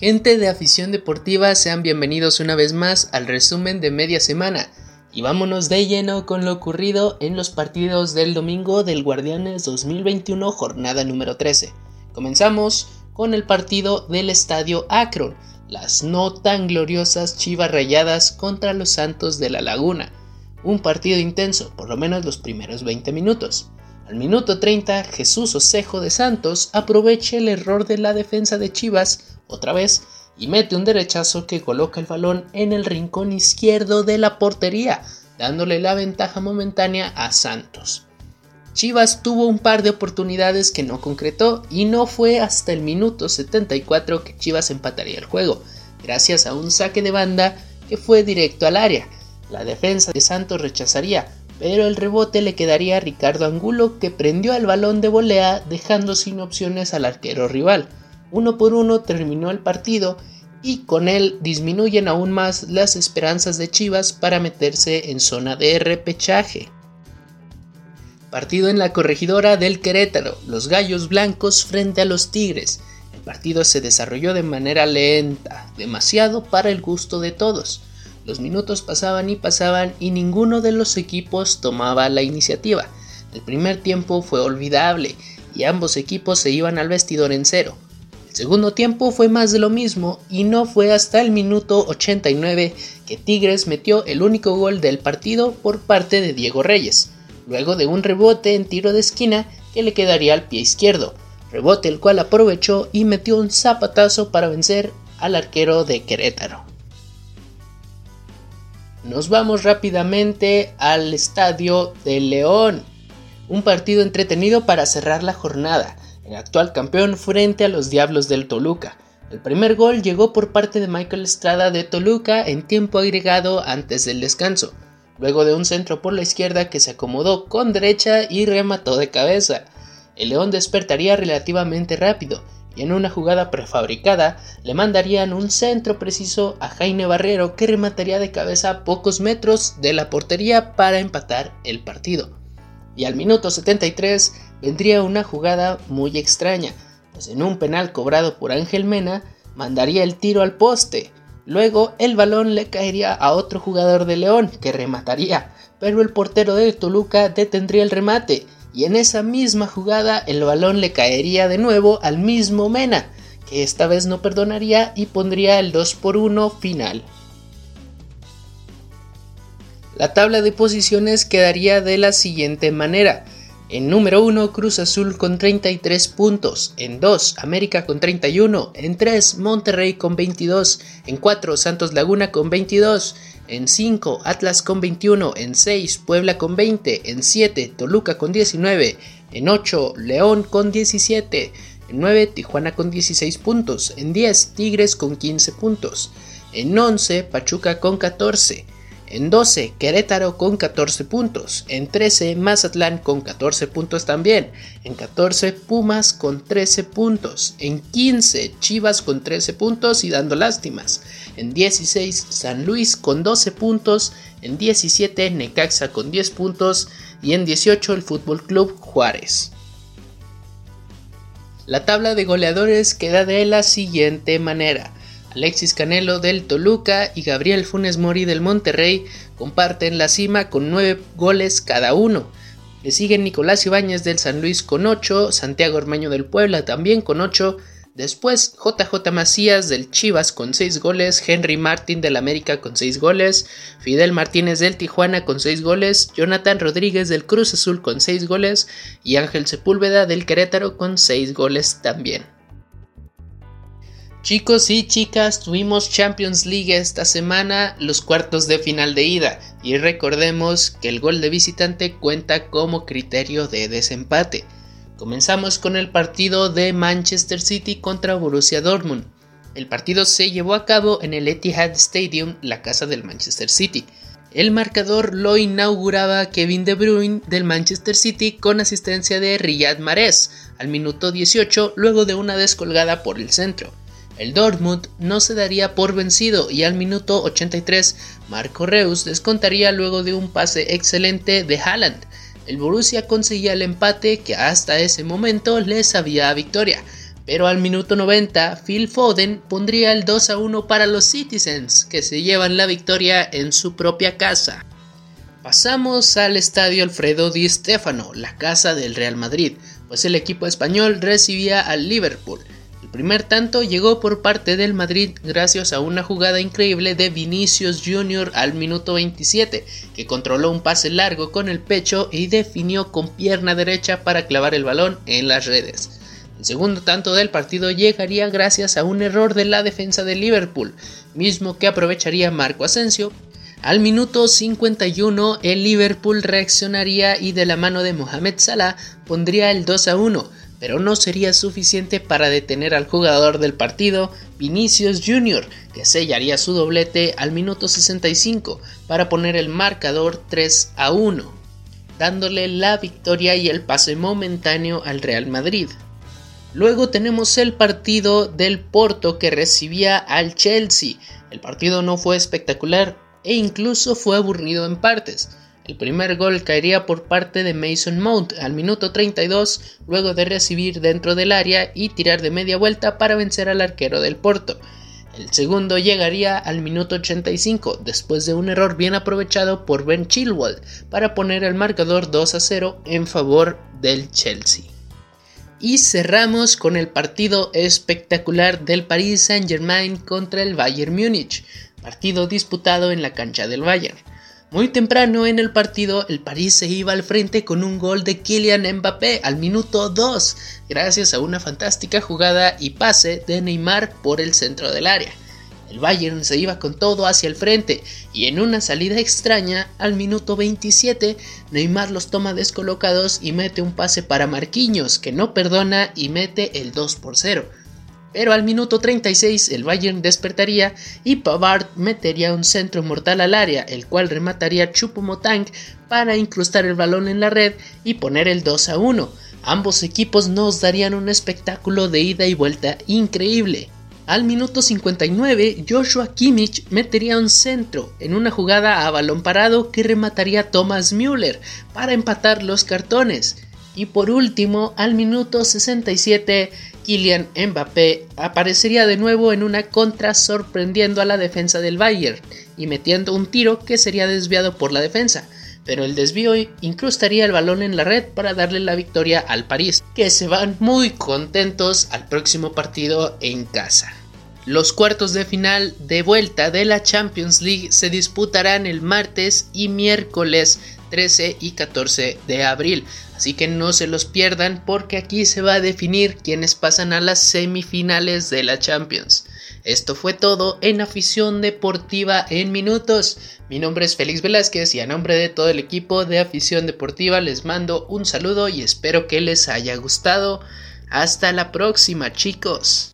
Gente de afición deportiva, sean bienvenidos una vez más al resumen de media semana. Y vámonos de lleno con lo ocurrido en los partidos del domingo del Guardianes 2021, jornada número 13. Comenzamos con el partido del Estadio Akron, las no tan gloriosas Chivas Rayadas contra los Santos de la Laguna. Un partido intenso, por lo menos los primeros 20 minutos. Al minuto 30, Jesús Osejo de Santos aprovecha el error de la defensa de Chivas otra vez y mete un derechazo que coloca el balón en el rincón izquierdo de la portería, dándole la ventaja momentánea a Santos. Chivas tuvo un par de oportunidades que no concretó y no fue hasta el minuto 74 que Chivas empataría el juego, gracias a un saque de banda que fue directo al área. La defensa de Santos rechazaría, pero el rebote le quedaría a Ricardo Angulo que prendió al balón de volea dejando sin opciones al arquero rival. Uno por uno terminó el partido y con él disminuyen aún más las esperanzas de Chivas para meterse en zona de repechaje. Partido en la corregidora del Querétaro, los Gallos Blancos frente a los Tigres. El partido se desarrolló de manera lenta, demasiado para el gusto de todos. Los minutos pasaban y pasaban y ninguno de los equipos tomaba la iniciativa. El primer tiempo fue olvidable y ambos equipos se iban al vestidor en cero. El segundo tiempo fue más de lo mismo y no fue hasta el minuto 89 que Tigres metió el único gol del partido por parte de Diego Reyes, luego de un rebote en tiro de esquina que le quedaría al pie izquierdo, rebote el cual aprovechó y metió un zapatazo para vencer al arquero de Querétaro. Nos vamos rápidamente al estadio de León. Un partido entretenido para cerrar la jornada. El actual campeón frente a los Diablos del Toluca. El primer gol llegó por parte de Michael Estrada de Toluca en tiempo agregado antes del descanso, luego de un centro por la izquierda que se acomodó con derecha y remató de cabeza. El León despertaría relativamente rápido y en una jugada prefabricada le mandarían un centro preciso a Jaime Barrero que remataría de cabeza a pocos metros de la portería para empatar el partido. Y al minuto 73 vendría una jugada muy extraña, pues en un penal cobrado por Ángel Mena mandaría el tiro al poste. Luego el balón le caería a otro jugador de León que remataría, pero el portero de Toluca detendría el remate y en esa misma jugada el balón le caería de nuevo al mismo Mena, que esta vez no perdonaría y pondría el 2 por 1 final. La tabla de posiciones quedaría de la siguiente manera. En número 1 Cruz Azul con 33 puntos, en 2 América con 31, en 3 Monterrey con 22, en 4 Santos Laguna con 22, en 5 Atlas con 21, en 6 Puebla con 20, en 7 Toluca con 19, en 8 León con 17, en 9 Tijuana con 16 puntos, en 10 Tigres con 15 puntos, en 11 Pachuca con 14, en 12 Querétaro con 14 puntos, en 13 Mazatlán con 14 puntos también, en 14 Pumas con 13 puntos, en 15 Chivas con 13 puntos y dando lástimas, en 16 San Luis con 12 puntos, en 17 Necaxa con 10 puntos y en 18 el Fútbol Club Juárez. La tabla de goleadores queda de la siguiente manera. Alexis Canelo del Toluca y Gabriel Funes Mori del Monterrey comparten la cima con 9 goles cada uno. Le siguen Nicolás Ibáñez del San Luis con 8, Santiago Ormeño del Puebla también con 8, Después, JJ Macías del Chivas con 6 goles, Henry Martin del América con 6 goles, Fidel Martínez del Tijuana con 6 goles, Jonathan Rodríguez del Cruz Azul con 6 goles y Ángel Sepúlveda del Querétaro con 6 goles también. Chicos y chicas, tuvimos Champions League esta semana, los cuartos de final de ida, y recordemos que el gol de visitante cuenta como criterio de desempate. Comenzamos con el partido de Manchester City contra Borussia Dortmund. El partido se llevó a cabo en el Etihad Stadium, la casa del Manchester City. El marcador lo inauguraba Kevin De Bruyne del Manchester City con asistencia de Riyad Mahrez al minuto 18 luego de una descolgada por el centro. El Dortmund no se daría por vencido y al minuto 83 Marco Reus descontaría luego de un pase excelente de Haaland el Borussia conseguía el empate que hasta ese momento les sabía victoria, pero al minuto 90 Phil Foden pondría el 2 a 1 para los Citizens, que se llevan la victoria en su propia casa. Pasamos al estadio Alfredo Di Stefano, la casa del Real Madrid, pues el equipo español recibía al Liverpool. El primer tanto llegó por parte del Madrid gracias a una jugada increíble de Vinicius Jr. al minuto 27, que controló un pase largo con el pecho y definió con pierna derecha para clavar el balón en las redes. El segundo tanto del partido llegaría gracias a un error de la defensa de Liverpool, mismo que aprovecharía Marco Asensio. Al minuto 51 el Liverpool reaccionaría y de la mano de Mohamed Salah pondría el 2 a 1, pero no sería suficiente para detener al jugador del partido, Vinicius Jr., que sellaría su doblete al minuto 65 para poner el marcador 3 a 1, dándole la victoria y el pase momentáneo al Real Madrid. Luego tenemos el partido del Porto que recibía al Chelsea. El partido no fue espectacular e incluso fue aburrido en partes. El primer gol caería por parte de Mason Mount al minuto 32 luego de recibir dentro del área y tirar de media vuelta para vencer al arquero del Porto. El segundo llegaría al minuto 85 después de un error bien aprovechado por Ben Chilwell para poner el marcador 2 a 0 en favor del Chelsea. Y cerramos con el partido espectacular del Paris Saint-Germain contra el Bayern Múnich, partido disputado en la cancha del Bayern. Muy temprano en el partido, el París se iba al frente con un gol de Kylian Mbappé al minuto 2, gracias a una fantástica jugada y pase de Neymar por el centro del área. El Bayern se iba con todo hacia el frente y en una salida extraña, al minuto 27, Neymar los toma descolocados y mete un pase para Marquinhos, que no perdona y mete el 2 por 0. Pero al minuto 36 el Bayern despertaría y Pavard metería un centro mortal al área, el cual remataría Chupomotang para incrustar el balón en la red y poner el 2 a 1. Ambos equipos nos darían un espectáculo de ida y vuelta increíble. Al minuto 59, Joshua Kimmich metería un centro en una jugada a balón parado que remataría Thomas Müller para empatar los cartones. Y por último, al minuto 67, Kylian Mbappé aparecería de nuevo en una contra sorprendiendo a la defensa del Bayern y metiendo un tiro que sería desviado por la defensa pero el desvío incrustaría el balón en la red para darle la victoria al París, que se van muy contentos al próximo partido en casa. Los cuartos de final de vuelta de la Champions League se disputarán el martes y miércoles 13 y 14 de abril. Así que no se los pierdan porque aquí se va a definir quienes pasan a las semifinales de la Champions. Esto fue todo en Afición Deportiva en Minutos. Mi nombre es Félix Velázquez y a nombre de todo el equipo de Afición Deportiva les mando un saludo y espero que les haya gustado. Hasta la próxima chicos.